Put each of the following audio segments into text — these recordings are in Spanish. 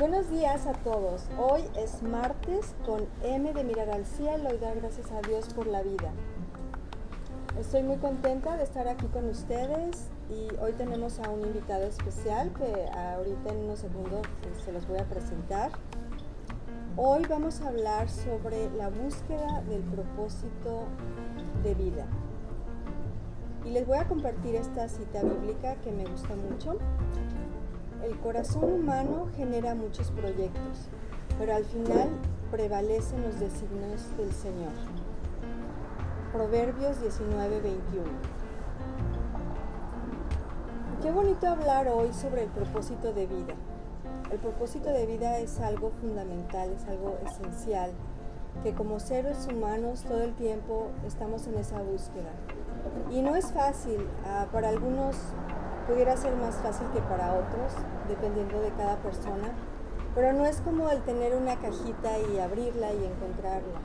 Buenos días a todos. Hoy es martes con M de mirar al cielo y dar gracias a Dios por la vida. Estoy muy contenta de estar aquí con ustedes y hoy tenemos a un invitado especial que ahorita en unos segundos eh, se los voy a presentar. Hoy vamos a hablar sobre la búsqueda del propósito de vida. Y les voy a compartir esta cita bíblica que me gusta mucho. El corazón humano genera muchos proyectos, pero al final prevalecen los designios del Señor. Proverbios 19, 21. Qué bonito hablar hoy sobre el propósito de vida. El propósito de vida es algo fundamental, es algo esencial, que como seres humanos todo el tiempo estamos en esa búsqueda. Y no es fácil, ah, para algunos pudiera ser más fácil que para otros, dependiendo de cada persona, pero no es como el tener una cajita y abrirla y encontrarla.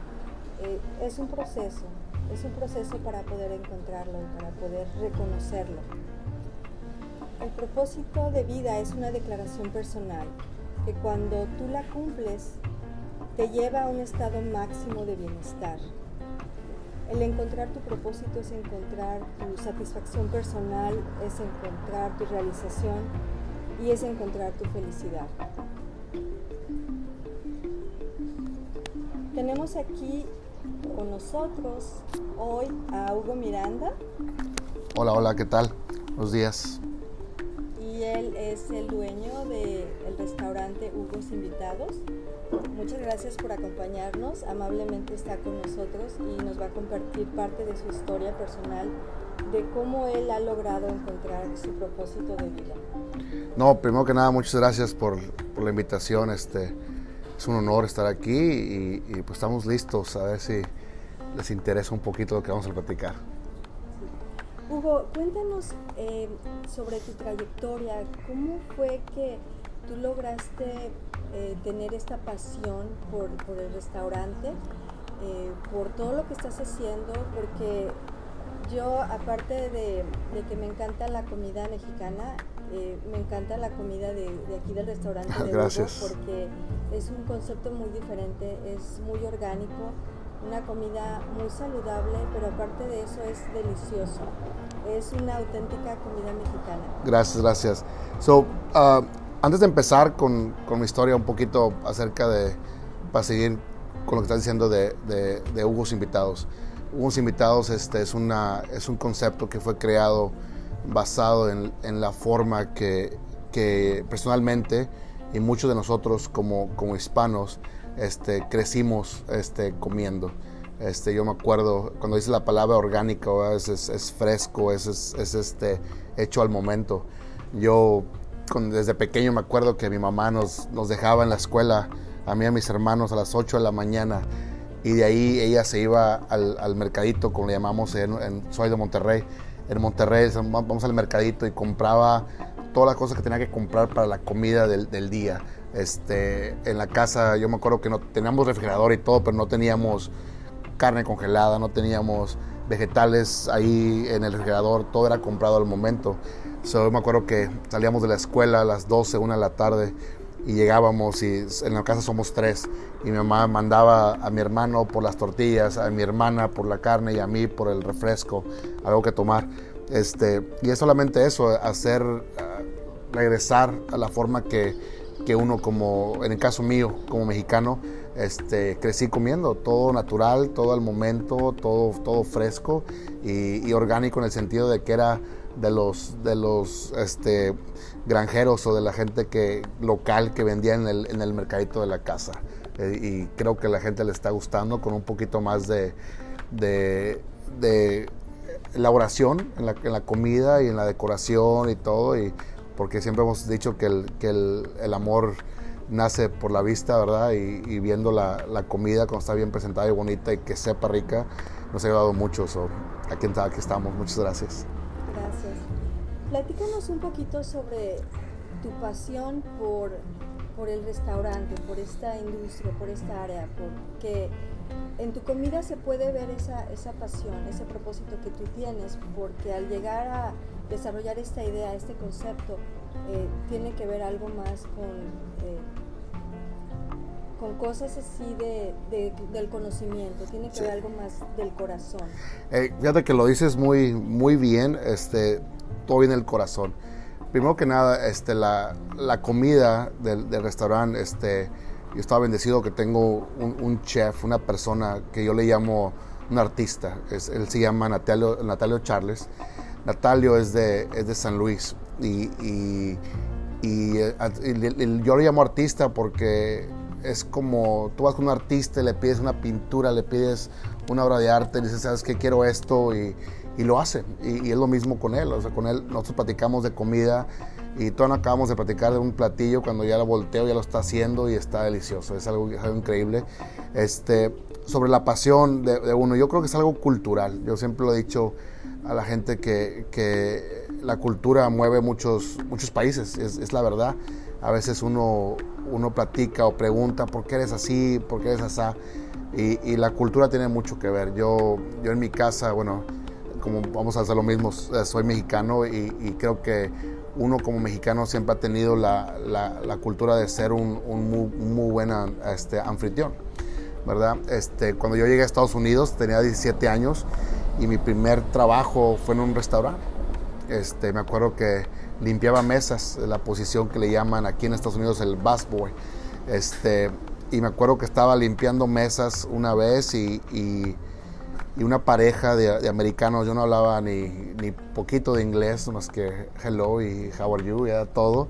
Eh, es un proceso, es un proceso para poder encontrarlo y para poder reconocerlo. El propósito de vida es una declaración personal que cuando tú la cumples te lleva a un estado máximo de bienestar. El encontrar tu propósito es encontrar tu satisfacción personal, es encontrar tu realización y es encontrar tu felicidad. Tenemos aquí con nosotros hoy a Hugo Miranda. Hola, hola, ¿qué tal? Buenos días. Y él es el dueño del restaurante Hugo's Invitados. Muchas gracias por acompañarnos. Amablemente está con nosotros y nos va a compartir parte de su historia personal de cómo él ha logrado encontrar su propósito de vida. No, primero que nada, muchas gracias por, por la invitación. Este, es un honor estar aquí y, y, pues estamos listos a ver si les interesa un poquito lo que vamos a platicar. Hugo, cuéntanos eh, sobre tu trayectoria. ¿Cómo fue que tú lograste eh, tener esta pasión por, por el restaurante, eh, por todo lo que estás haciendo? Porque yo, aparte de, de que me encanta la comida mexicana, eh, me encanta la comida de, de aquí del restaurante de Gracias. Hugo porque es un concepto muy diferente, es muy orgánico, una comida muy saludable, pero aparte de eso es delicioso. Es una auténtica comida mexicana. Gracias, gracias. So, uh, antes de empezar con, con, mi historia un poquito acerca de, para seguir con lo que estás diciendo de, de, de Hugo's Invitados. Hugo's Invitados este, es, una, es un concepto que fue creado basado en, en la forma que, que, personalmente y muchos de nosotros como, como hispanos este, crecimos este, comiendo. Este, yo me acuerdo cuando dice la palabra orgánico, es, es, es, fresco, es, es, este, hecho al momento. Yo con, desde pequeño me acuerdo que mi mamá nos, nos dejaba en la escuela, a mí y a mis hermanos, a las 8 de la mañana. Y de ahí ella se iba al, al mercadito, como le llamamos, en, en, soy de Monterrey. En Monterrey vamos al mercadito y compraba todas las cosas que tenía que comprar para la comida del, del día. Este, en la casa yo me acuerdo que no teníamos refrigerador y todo, pero no teníamos carne congelada, no teníamos vegetales ahí en el refrigerador, todo era comprado al momento. So, yo me acuerdo que salíamos de la escuela a las 12, 1 de la tarde y llegábamos y en la casa somos tres y mi mamá mandaba a mi hermano por las tortillas, a mi hermana por la carne y a mí por el refresco, algo que tomar. Este, y es solamente eso, hacer, uh, regresar a la forma que, que uno como, en el caso mío, como mexicano, este, crecí comiendo todo natural, todo al momento, todo, todo fresco y, y, orgánico en el sentido de que era de los, de los este, granjeros o de la gente que, local que vendía en el, en el mercadito de la casa. Eh, y creo que la gente le está gustando con un poquito más de, de, de elaboración en la, en la, comida y en la decoración y todo. Y porque siempre hemos dicho que el, que el, el amor nace por la vista, ¿verdad? Y, viendo la, la, comida cuando está bien presentada y bonita y que sepa rica, nos ha ayudado mucho. So, aquí, aquí estamos, muchas. Gracias. Platícanos un poquito sobre tu pasión por, por el restaurante, por esta industria, por esta área, porque en tu comida se puede ver esa, esa pasión, ese propósito que tú tienes, porque al llegar a desarrollar esta idea, este concepto, eh, tiene que ver algo más con, eh, con cosas así de, del conocimiento, tiene que ver algo más del corazón. Eh, fíjate que lo dices muy, muy bien, este, todo viene del corazón. Primero que nada, este, la, la comida del, del, restaurante, este, yo estaba bendecido que tengo un, chef, una persona que yo le llamo un artista, es, él se llama Natalio, Natalio Charles. Natalio es de, es de San Luis y, y, y yo lo llamo artista porque es como tú vas con un artista le pides una pintura, le pides una obra de arte, y dices, ¿sabes qué? Quiero esto y lo hace. Y, es lo mismo con él. O sea, con él nosotros platicamos de comida y todavía no acabamos de platicar de un platillo cuando ya lo volteo, ya lo está haciendo y está delicioso. Es algo, algo increíble. Este, sobre la pasión de, uno, yo creo que es algo cultural. Yo siempre lo he dicho a la gente que, que la cultura mueve muchos, muchos países, es, es la verdad. A veces uno, uno platica o pregunta por qué eres así, por qué eres así. Y, y, la cultura tiene mucho que ver. Yo, yo en mi casa, bueno, como vamos a hacer lo mismo, eh, soy mexicano y, creo que uno como mexicano siempre ha tenido la, la, cultura de ser un, un muy, muy, buen este, anfitrión, ¿verdad? Este, cuando yo llegué a Estados Unidos tenía 17 años y mi primer trabajo fue en un restaurante. Este, me acuerdo que limpiaba mesas, la posición que le llaman aquí en Estados Unidos el busboy. Este, y me acuerdo que estaba limpiando mesas una vez y, y, una pareja de, americanos, yo no hablaba ni, ni, poquito de inglés, más que hello y how are you, y era todo.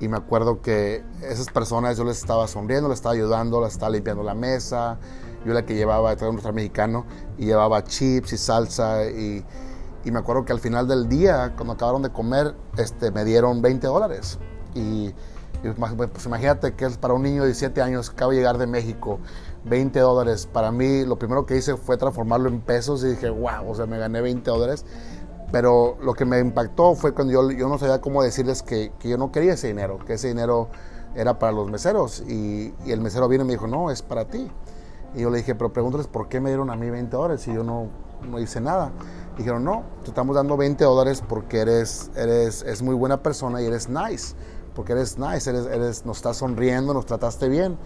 Y me acuerdo que esas personas yo les estaba sonriendo, les estaba ayudando, les estaba limpiando la mesa. Yo la que llevaba, traía un restaurante mexicano y llevaba chips y salsa y y me acuerdo que al final del día, cuando acabaron de comer, este, me dieron 20 dólares. Y, pues imagínate que es para un niño de 17 años que acaba de llegar de México, 20 dólares. Para mí, lo primero que hice fue transformarlo en pesos y dije, wow, o sea, me gané 20 dólares. Pero lo que me impactó fue cuando yo, yo no sabía cómo decirles que, que, yo no quería ese dinero, que ese dinero era para los meseros. Y, y, el mesero vino y me dijo, no, es para ti. Y yo le dije, pero pregúntales por qué me dieron a mí 20 dólares si yo no, no hice nada. Dijeron, no, te estamos dando 20 dólares porque eres, eres es muy buena persona y eres nice. Porque eres nice, eres, eres, nos estás sonriendo, nos trataste bien.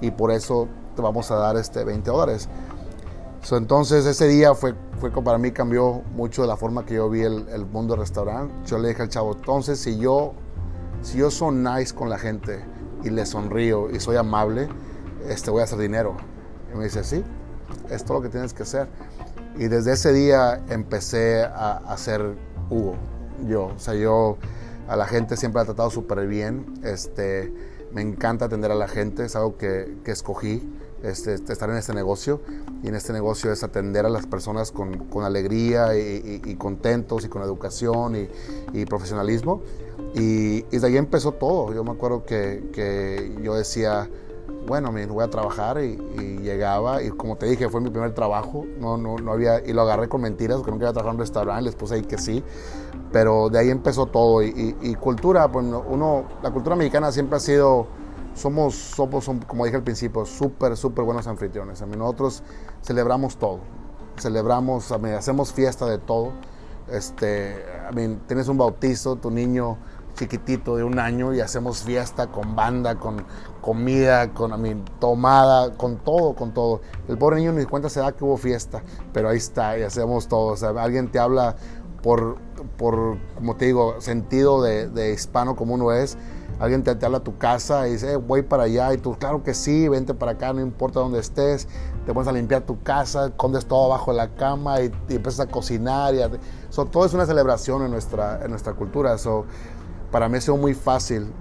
Y por eso te vamos a dar este 20 dólares. entonces ese día fue, fue para mí cambió mucho la forma que yo vi el, el, mundo del restaurante. Yo le dije al chavo, entonces si yo, si yo soy nice con la gente y le sonrío y soy amable, este, voy a hacer dinero. Y me dice, sí, es lo que tienes que hacer. Y desde ese día empecé a, hacer Hugo, yo. O sea, yo a la gente siempre he tratado súper bien. Este, me encanta atender a la gente, es algo que, que escogí, este, estar en este negocio. Y en este negocio es atender a las personas con, con alegría y, y, contentos y con educación y, y profesionalismo. Y, y, de ahí empezó todo. Yo me acuerdo que, que yo decía, bueno, me voy a trabajar y, llegaba y como te dije, fue mi primer trabajo, no, no, no había, y lo agarré con mentiras, porque nunca había trabajado en un restaurante, les puse ahí que sí, pero de ahí empezó todo y, cultura, pues uno, la cultura mexicana siempre ha sido, somos, somos como dije al principio, súper, súper buenos anfitriones, a mí nosotros celebramos todo, celebramos, a mí, hacemos fiesta de todo, este, a mí, tienes un bautizo, tu niño chiquitito de un año y hacemos fiesta con banda, con comida, con tomada, con todo, con todo. El pobre niño ni cuenta se da que hubo fiesta, pero ahí está y hacemos todo. O sea, alguien te habla por, por como te digo, sentido de, hispano como uno es. Alguien te, habla a tu casa y dice, eh, voy para allá. Y tú, claro que sí, vente para acá, no importa dónde estés. Te pones a limpiar tu casa, escondes todo abajo de la cama y, empiezas a cocinar. Y todo es una celebración en nuestra, en nuestra cultura. So, para mí ha sido muy fácil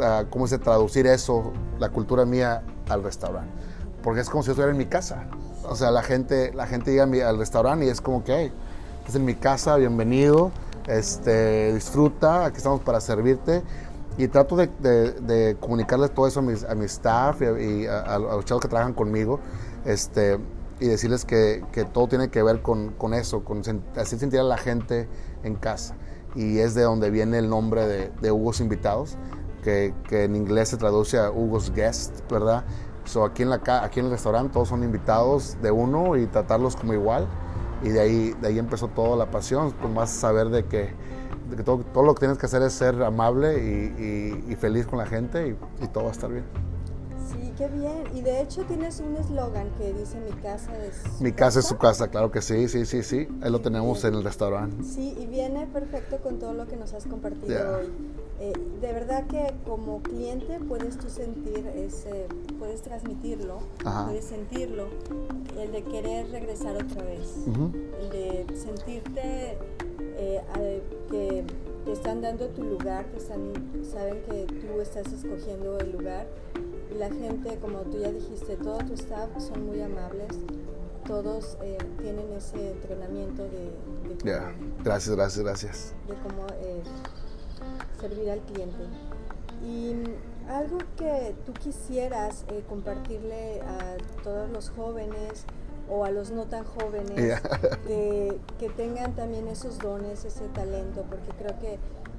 ah, ¿cómo se traducir eso, la cultura mía, al restaurante. Porque es como si yo estuviera en mi casa. O sea, la gente, la gente llega al restaurante y es como que, estás en mi casa, bienvenido, este, disfruta, aquí estamos para servirte. Y trato de, de, comunicarles todo eso a, mis, mi staff y, a, los chavos que trabajan conmigo. Este, y decirles que, que, todo tiene que ver con, con eso, con hacer sentir a la gente en casa y es de donde viene el nombre de, de Hugo's Invitados, que, que, en inglés se traduce a Hugo's Guest, ¿verdad? So, aquí, en la, aquí en el restaurante todos son invitados de uno y tratarlos como igual. Y de ahí, de ahí empezó toda la pasión, pues más saber de que, de que todo, todo, lo que tienes que hacer es ser amable y, y, y feliz con la gente y, y, todo va a estar bien. Sí, qué bien. Y de hecho tienes un eslogan que dice mi casa es... Mi casa, es su casa, claro que sí, sí, sí, sí. Ahí lo tenemos en el restaurante. Sí, y viene perfecto con todo lo que nos has compartido hoy. Eh, de verdad que como cliente puedes tú sentir ese, puedes transmitirlo, puedes sentirlo, el de querer regresar otra vez, el de sentirte eh, que te están dando tu lugar, que están, saben que tú estás escogiendo el lugar. Y la gente, como tú ya dijiste, todo tu staff son muy amables, todos eh, tienen ese entrenamiento de... Gracias, gracias, gracias. De cómo servir al cliente. Y algo que tú quisieras eh, compartirle a todos los jóvenes o a los no tan jóvenes que, que, tengan también esos dones, ese talento, porque creo que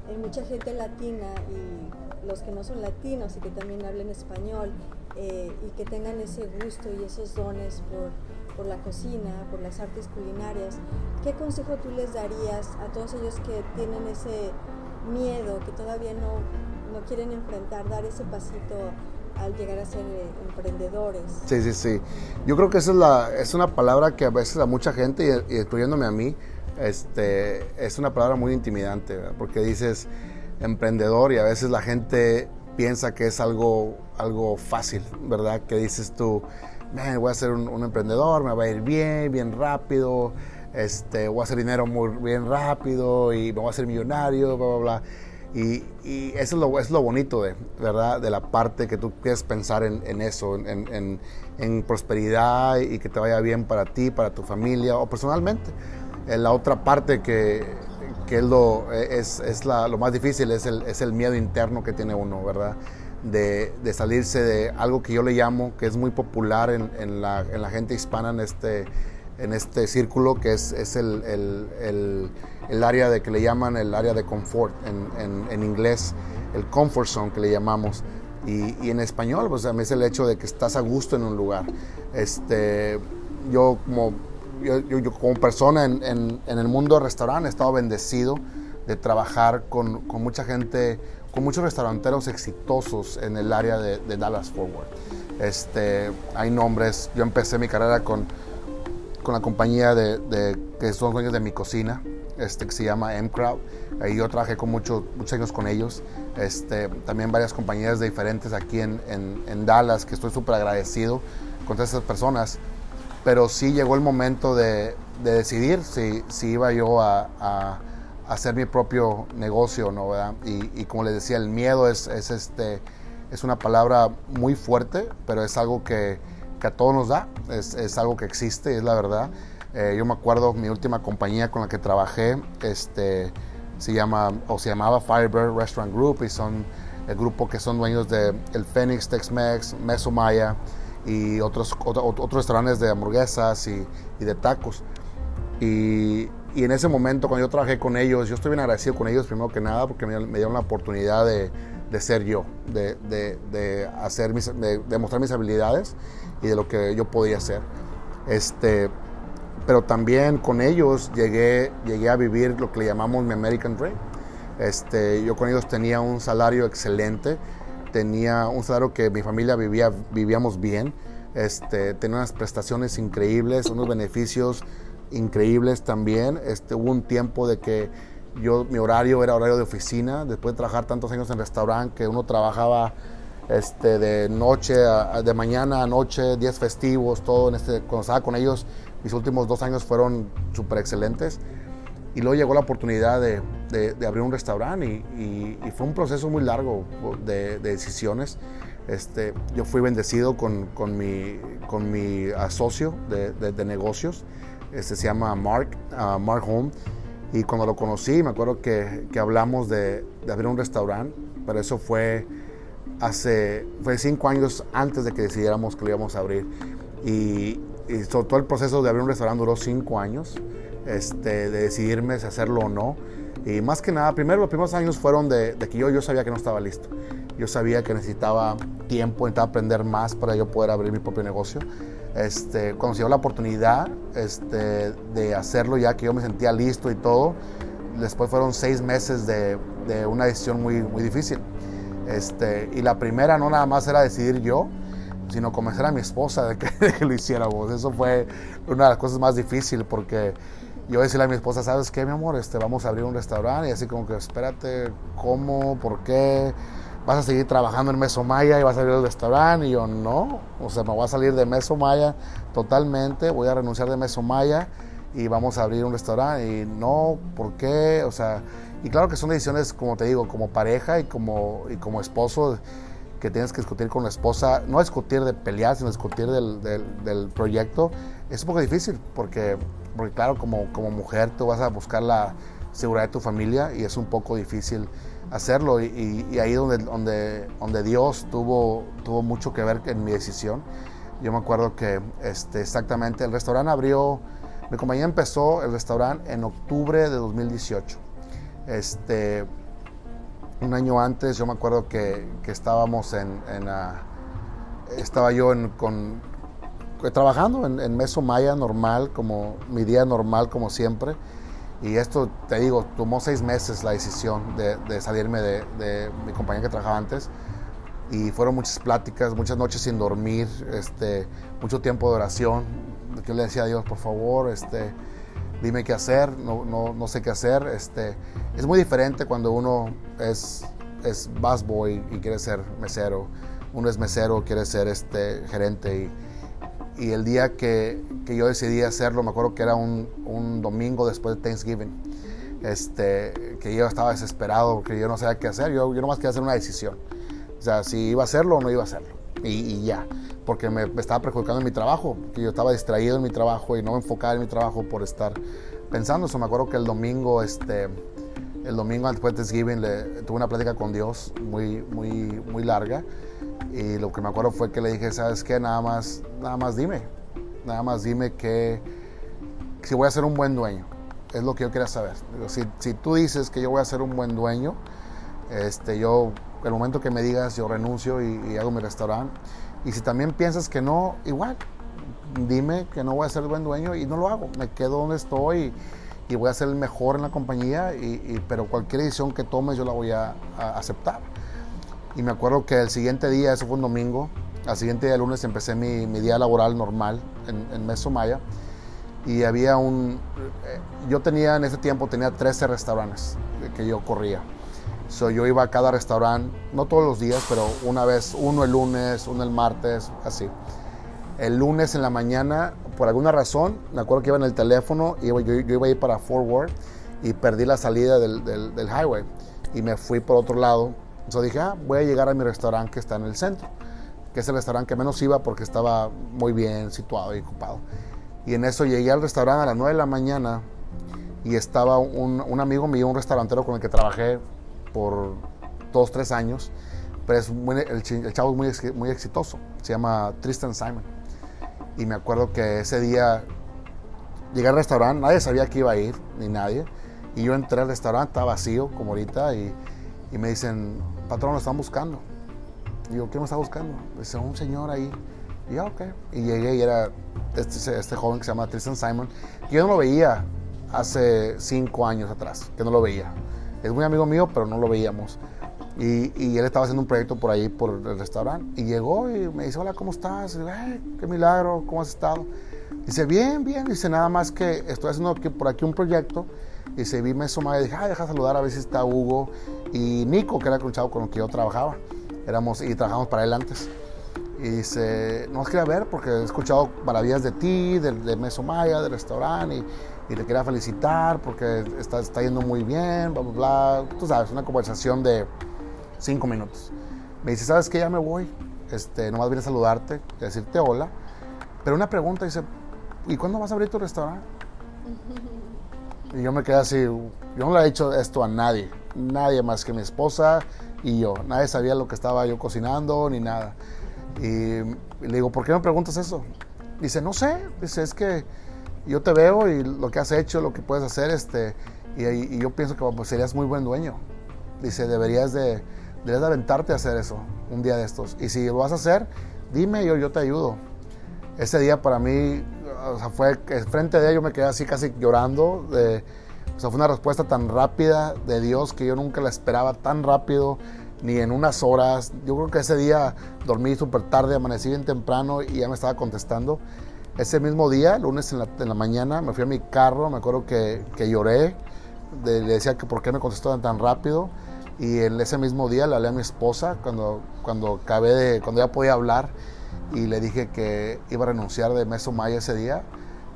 hay mucha gente latina y los que no son latinos y que también hablen español eh, y que tengan ese gusto y esos dones por, por la cocina, por las artes culinarias, ¿qué consejo tú les darías a todos ellos que tienen ese miedo, que todavía no, no quieren enfrentar, dar ese pasito al llegar a ser eh, emprendedores. Sí, sí, sí. Yo creo que esa es, la, es una palabra que a veces a mucha gente, y, incluyéndome a mí, este, es una palabra muy intimidante, porque dices emprendedor y a veces la gente piensa que es algo, algo fácil, ¿verdad? Que dices tú, voy a ser un, emprendedor, me va a ir bien, bien rápido, este, voy a hacer dinero muy bien rápido y me voy a hacer millonario, bla, bla, bla. Y, eso es lo, es lo bonito de, ¿verdad? de la parte que tú quieres pensar en, eso, en, prosperidad y que te vaya bien para ti, para tu familia o personalmente. Eh, la otra parte que, que es, lo, es, es la, lo más difícil es el, es el miedo interno que tiene uno, ¿verdad? De, de, salirse de algo que yo le llamo, que es muy popular en, la, la, gente hispana en este, en este círculo, que es, es el, el el área de que le llaman el área de confort en, en, inglés, el comfort zone que le llamamos. Y, y, en español, pues mí es el hecho de que estás a gusto en un lugar. Este, yo como, yo, yo, como persona en, en, el mundo del restaurante he estado bendecido de trabajar con, con, mucha gente, con muchos restauranteros exitosos en el área de, de Dallas Forward. Este, hay nombres, yo empecé mi carrera con, con la compañía de, de, que son dueños de mi cocina, este, que se llama M-Crowd. Ahí yo trabajé con mucho, muchos años con ellos. Este, también varias compañías de diferentes aquí en, en, Dallas, que estoy súper agradecido con todas esas personas. Pero sí llegó el momento de, de decidir si, si, iba yo a, a, hacer mi propio negocio no, ¿verdad? Y, y, como les decía, el miedo es, es, este, es una palabra muy fuerte, pero es algo que, que a todos nos da, es, algo que existe, es la verdad. Eh, yo me acuerdo mi última compañía con la que trabajé, este, se llama o se llamaba Firebird Restaurant Group y son el grupo que son dueños de el Phoenix, Tex-Mex, Mesomaya y otros, otros restaurantes de hamburguesas y, de tacos. Y, en ese momento cuando yo trabajé con ellos, yo estoy bien agradecido con ellos primero que nada porque me, dieron la oportunidad de, de ser yo, de, de, hacer mis, de, mostrar mis habilidades y de lo que yo podía hacer. Este, pero también con ellos llegué, llegué a vivir lo que le llamamos mi American Dream. Este, yo con ellos tenía un salario excelente, tenía un salario que mi familia vivía, vivíamos bien, este, tenía unas prestaciones increíbles, unos beneficios increíbles también. Este, hubo un tiempo de que yo, mi horario era horario de oficina, después de trabajar tantos años en restaurante, que uno trabajaba este, de noche, de mañana a noche, días festivos, todo. En este, cuando estaba con ellos, mis últimos dos años fueron súper excelentes. Y luego llegó la oportunidad de, de, abrir un restaurante y, y, fue un proceso muy largo de, decisiones. Este, yo fui bendecido con, con, mi, con mi socio de, negocios, este se llama Mark, uh, Mark Home. Y cuando lo conocí, me acuerdo que, que hablamos de, abrir un restaurante, pero eso fue hace fue cinco años antes de que decidiéramos que lo íbamos a abrir. Y, y todo el proceso de abrir un restaurante duró cinco años, este, de decidirme si hacerlo o no. Y más que nada, primero los primeros años fueron de, que yo, yo sabía que no estaba listo. Yo sabía que necesitaba tiempo, necesitaba aprender más para yo poder abrir mi propio negocio. Este, cuando se dio la oportunidad este, de hacerlo, ya que yo me sentía listo y todo, después fueron seis meses de, una decisión muy, muy difícil. Este, y la primera no nada más era decidir yo, sino convencer a mi esposa de que, de que lo hiciéramos. Eso fue una de las cosas más difíciles porque yo decirle a mi esposa, ¿sabes qué, mi amor? Este, vamos a abrir un restaurante y así como que, espérate, ¿cómo? ¿Por qué? ¿Vas a seguir trabajando en Mesomaya y vas a abrir el restaurante? Y yo, no, o sea, me voy a salir de Mesomaya totalmente, voy a renunciar de Mesomaya y vamos a abrir un restaurante. Y no, ¿por qué? O sea, y claro que son decisiones, como te digo, como pareja y como, y como esposo, que tienes que discutir con la esposa, no discutir de pelear, sino discutir del, del, del proyecto, es un poco difícil porque porque claro, como, como mujer tú vas a buscar la seguridad de tu familia y es un poco difícil hacerlo y, ahí donde, donde, donde Dios tuvo, tuvo mucho que ver en mi decisión. Yo me acuerdo que este, exactamente el restaurante abrió, mi compañía empezó el restaurante en octubre de 2018. Este, un año antes yo me acuerdo que, que estábamos en, en uh, estaba yo con, trabajando en, en Meso Maya normal, como mi día normal como siempre. Y esto, te digo, tomó seis meses la decisión de, salirme de, mi compañía que trabajaba antes. Y fueron muchas pláticas, muchas noches sin dormir, este, mucho tiempo de oración. Que le decía a Dios, por favor, este, dime qué hacer, no, no, no sé qué hacer. Este, es muy diferente cuando uno es, es busboy y quiere ser mesero. Uno es mesero, quiere ser este, gerente y el día que, que, yo decidí hacerlo, me acuerdo que era un, un, domingo después de Thanksgiving, este, que yo estaba desesperado porque yo no sabía qué hacer, yo, yo nomás quería hacer una decisión, o sea, si iba a hacerlo o no iba a hacerlo, y, y ya, porque me, me, estaba perjudicando en mi trabajo, que yo estaba distraído en mi trabajo y no me enfocaba en mi trabajo por estar pensando eso, me acuerdo que el domingo, este, el domingo después de Thanksgiving le, tuve una plática con Dios muy, muy, muy larga, y lo que me acuerdo fue que le dije, ¿sabes qué? Nada más, nada más dime. Nada más dime que si voy a ser un buen dueño. Es lo que yo quería saber. Si, si tú dices que yo voy a ser un buen dueño, este, yo, el momento que me digas, yo renuncio y, y hago mi restaurante. Y si también piensas que no, igual, dime que no voy a ser buen dueño y no lo hago. Me quedo donde estoy y, voy a ser el mejor en la compañía, y, pero cualquier decisión que tomes yo la voy a, a aceptar. Y me acuerdo que el siguiente día, eso fue un domingo, al siguiente día, el lunes, empecé mi, mi día laboral normal en, en Meso Maya. Y había un... Eh, yo tenía, en ese tiempo, tenía 13 restaurantes que yo corría. So, yo iba a cada restaurante, no todos los días, pero una vez, uno el lunes, uno el martes, así. El lunes en la mañana, por alguna razón, me acuerdo que iba en el teléfono, y yo, yo iba a ir para Forward y perdí la salida del, del, del highway y me fui por otro lado entonces dije, ah, voy a llegar a mi restaurante que está en el centro, que es el restaurante que menos iba porque estaba muy bien situado y ocupado. Y en eso llegué al restaurante a las 9 de la mañana y estaba un, un amigo mío, un restaurantero con el que trabajé por dos, tres años, pero es muy, el, el, chavo es muy, muy exitoso, se llama Tristan Simon. Y me acuerdo que ese día llegué al restaurante, nadie sabía que iba a ir, ni nadie. Y yo entré al restaurante, estaba vacío como ahorita, y, y me dicen, patrón, lo están buscando. Yo, ¿quién me está buscando? Dice, un señor ahí. Y yo, ok. Y llegué y era este, este joven que se llama Tristan Simon, que yo no lo veía hace cinco años atrás, que no lo veía. Es muy amigo mío, pero no lo veíamos. Y, él estaba haciendo un proyecto por ahí, por el restaurante. Y llegó y me dice, hola, ¿cómo estás? Y qué milagro, ¿cómo has estado? Dice, bien, bien. Dice, nada más que estoy haciendo por aquí un proyecto. Dice, vi Meso Maya y dije, ah, deja saludar a ver si está Hugo y Nico, que era un chavo con el que yo trabajaba. Éramos, y trabajamos para él antes. Y dice, no os quería ver porque he escuchado maravillas de ti, de, de Meso Maya, del restaurante, y, y, te quería felicitar porque está, está yendo muy bien, bla, bla, bla. Tú sabes, una conversación de cinco minutos. Me dice, ¿sabes qué? Ya me voy. Este, nomás vine a saludarte, a decirte hola. Pero una pregunta, dice, ¿y cuándo vas a abrir tu restaurante? Y yo me quedé así, yo no le he dicho esto a nadie, nadie más que mi esposa y yo. Nadie sabía lo que estaba yo cocinando ni nada. Y, le digo, ¿por qué me preguntas eso? Dice, no sé, dice, es que yo te veo y lo que has hecho, lo que puedes hacer, este, y, y yo pienso que pues, serías muy buen dueño. Dice, deberías de, deberías de aventarte a hacer eso un día de estos. Y si lo vas a hacer, dime, yo, yo te ayudo. Ese día para mí o sea, fue frente de ella yo me quedé así casi llorando. De, o sea, fue una respuesta tan rápida de Dios que yo nunca la esperaba tan rápido. ni en unas horas. Yo creo que ese día dormí súper tarde, amanecí bien temprano y ya me estaba contestando. Ese mismo día, lunes en la, mañana, me fui a mi carro, me acuerdo que, que lloré, le decía que por qué me contestó tan rápido y en ese mismo día le hablé a mi esposa cuando, cuando acabé de, cuando ya podía hablar y le dije que iba a renunciar de Meso Maya ese día.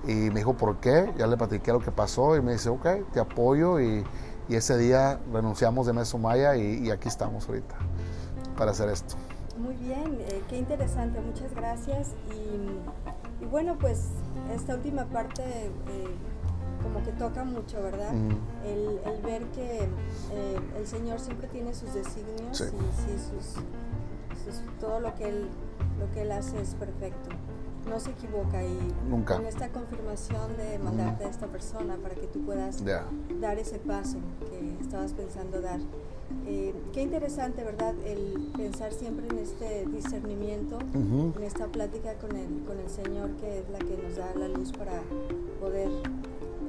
Y me dijo por qué, ya le platiqué lo que pasó y me dice, ok, te apoyo y, y ese día renunciamos de Meso Maya y, y, aquí estamos ahorita para hacer esto. Muy bien, eh, qué interesante, muchas gracias. Y, y, bueno, pues esta última parte... Eh, como que toca mucho, ¿verdad? El, el, ver que eh, el Señor siempre tiene sus designios y, sus, todo lo que, él, lo que Él hace es perfecto. No se equivoca y Nunca. con esta confirmación de mandarte a esta persona para que tú puedas dar ese paso que estabas pensando dar. Eh, qué interesante, ¿verdad? El pensar siempre en este discernimiento, en esta plática con el, con el Señor que es la que nos da la luz para poder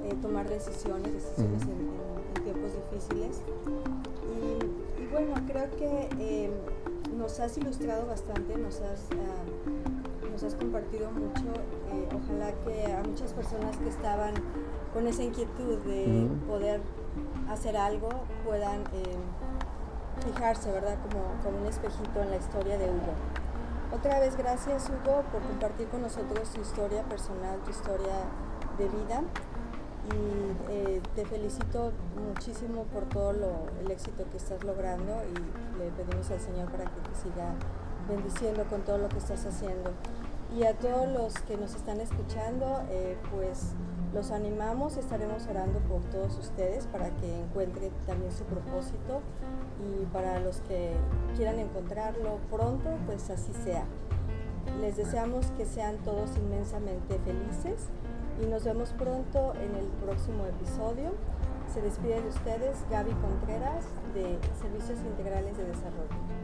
eh, tomar decisiones, decisiones en, tiempos difíciles. Y, bueno, creo que eh, nos has ilustrado bastante, nos has, ah, nos has compartido mucho. Eh, ojalá que a muchas personas que estaban con esa inquietud de poder hacer algo puedan fijarse, ¿verdad? Como, como un espejito en la historia de Hugo. Otra vez gracias Hugo por compartir con nosotros tu historia personal, tu historia de vida y eh, te felicito muchísimo por todo el éxito que estás logrando y le pedimos al Señor para que te siga bendiciendo con todo lo que estás haciendo. Y a todos los que nos están escuchando, eh, pues los animamos, estaremos orando por todos ustedes para que encuentren también su propósito y para los que quieran encontrarlo pronto, pues así sea. Les deseamos que sean todos inmensamente felices y nos vemos pronto en el próximo episodio. Se despide de ustedes Gaby Contreras de Servicios Integrales de Desarrollo.